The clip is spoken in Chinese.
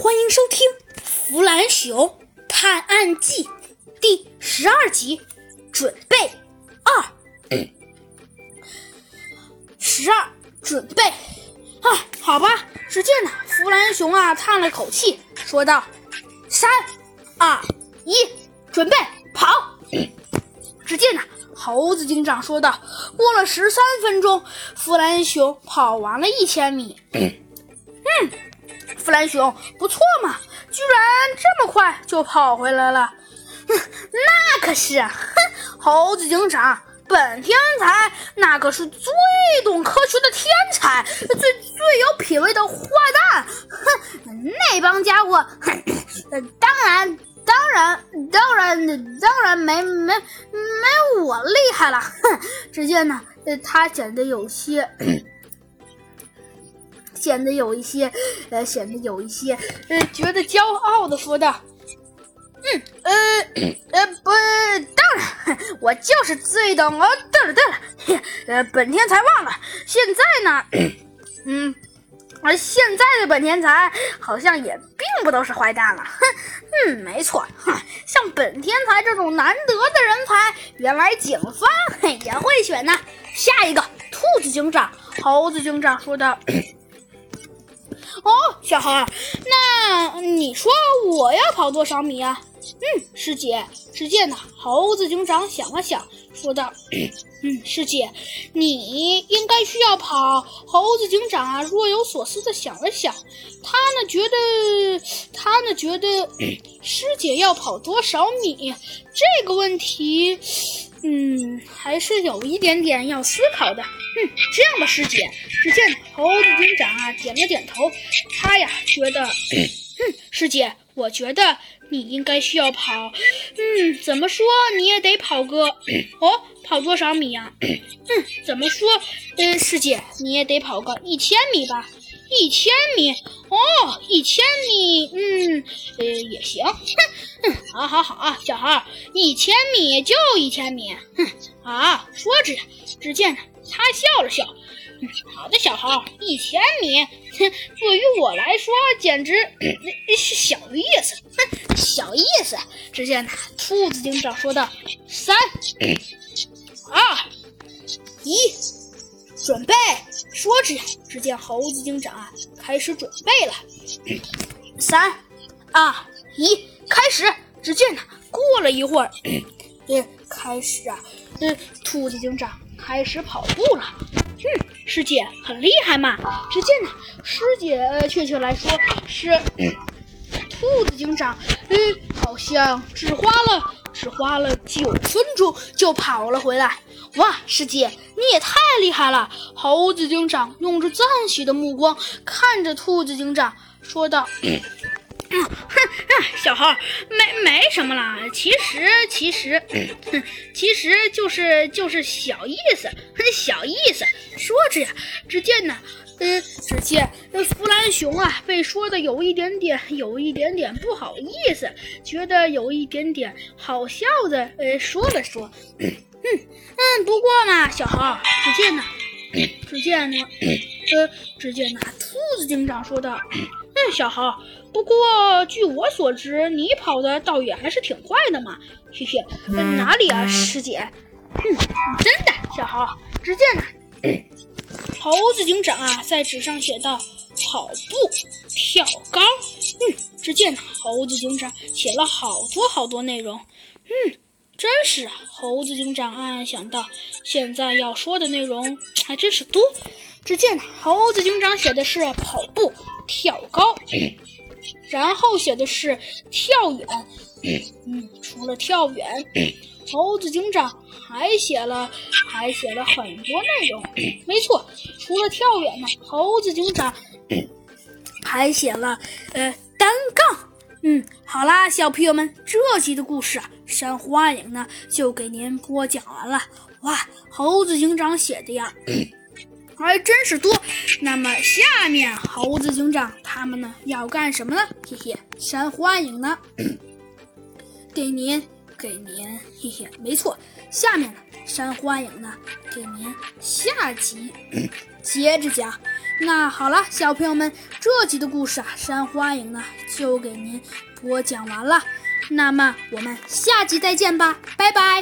欢迎收听《弗兰熊探案记》第十二集，准备二。十二，准备。啊，好吧。只见呢，弗兰熊啊叹了口气，说道：“三、二、一，准备跑！”只见呢，猴子警长说道：“过了十三分钟，弗兰熊跑完了一千米。”嗯。弗兰熊不错嘛，居然这么快就跑回来了。哼，那可是，哼，猴子警长，本天才那可是最懂科学的天才，最最有品味的坏蛋。哼，那帮家伙，当然，当然，当然，当然没没没我厉害了。哼，只见呢，他显得有些。显得有一些，呃，显得有一些，呃，觉得骄傲的说道：“嗯，呃，呃，不，当然，我就是最懂。哦，对了，对了，呃，本天才忘了，现在呢，嗯，而现在的本天才好像也并不都是坏蛋了。哼，嗯，没错，哼，像本天才这种难得的人才，原来警方 也会选呢。下一个，兔子警长，猴子警长说道。”小孩，那你说我要跑多少米啊？嗯，师姐。只见呢，猴子警长想了想，说道：“ 嗯，师姐，你应该需要跑。”猴子警长啊，若有所思的想了想，他呢觉得，他呢觉得，师姐要跑多少米这个问题。嗯，还是有一点点要思考的。嗯，这样吧，师姐。只见猴子警长啊点了点头，他呀觉得，嗯，师姐，我觉得你应该需要跑，嗯，怎么说你也得跑个，哦，跑多少米呀？嗯，怎么说，嗯，师姐你也得跑个一千米吧？一千米，哦，一千米，嗯，呃，也行。哼，嗯好，好，好啊，小孩，一千米就一千米。哼，啊，说着，只见他笑了笑。嗯，好的，小孩，一千米，哼，对于我来说简直是小意思。哼，小意思。只见兔子警长说道：“三，二，一，准备。”说着，只见猴子警长啊开始准备了。三、二、一，开始！只见呢，过了一会儿，嗯，开始啊，嗯，兔子警长开始跑步了。嗯，师姐很厉害嘛。只见呢，师姐呃确切来说是 兔子警长，嗯，好像只花了只花了九分钟就跑了回来。哇，师姐你也太厉害了！猴子警长用着赞许的目光看着兔子警长，说道：“ 哼，小猴，没没什么啦，其实其实，哼，其实就是就是小意思，小意思。”说着呀，只见呢，呃，只见那弗兰熊啊被说的有一点点，有一点点不好意思，觉得有一点点好笑的，呃，说了说。嗯嗯，不过嘛，小猴，只见呢，只见呢，呃，只见那兔子警长说道：“，小猴，不过据我所知，你跑的倒也还是挺快的嘛。”嘿嘿，哪里啊，师姐？嗯，真的，小猴。只见呢，猴子警长啊在纸上写道：“跑步，跳高。”嗯，只见猴子警长写了好多好多内容。嗯。真是啊！猴子警长暗暗想到，现在要说的内容还真是多。只见猴子警长写的是跑步、跳高，然后写的是跳远。嗯，除了跳远，猴子警长还写了还写了很多内容。没错，除了跳远呢，猴子警长还写了呃单杠。嗯，好啦，小朋友们，这集的故事啊，珊瑚暗影呢就给您播讲完了。哇，猴子警长写的呀，还真是多。那么下面猴子警长他们呢要干什么呢？嘿嘿，珊瑚暗影呢 给您给您，嘿嘿，没错。下面呢，山欢迎呢给您下集 接着讲。那好了，小朋友们，这集的故事啊，山欢迎呢就给您播讲完了。那么我们下集再见吧，拜拜。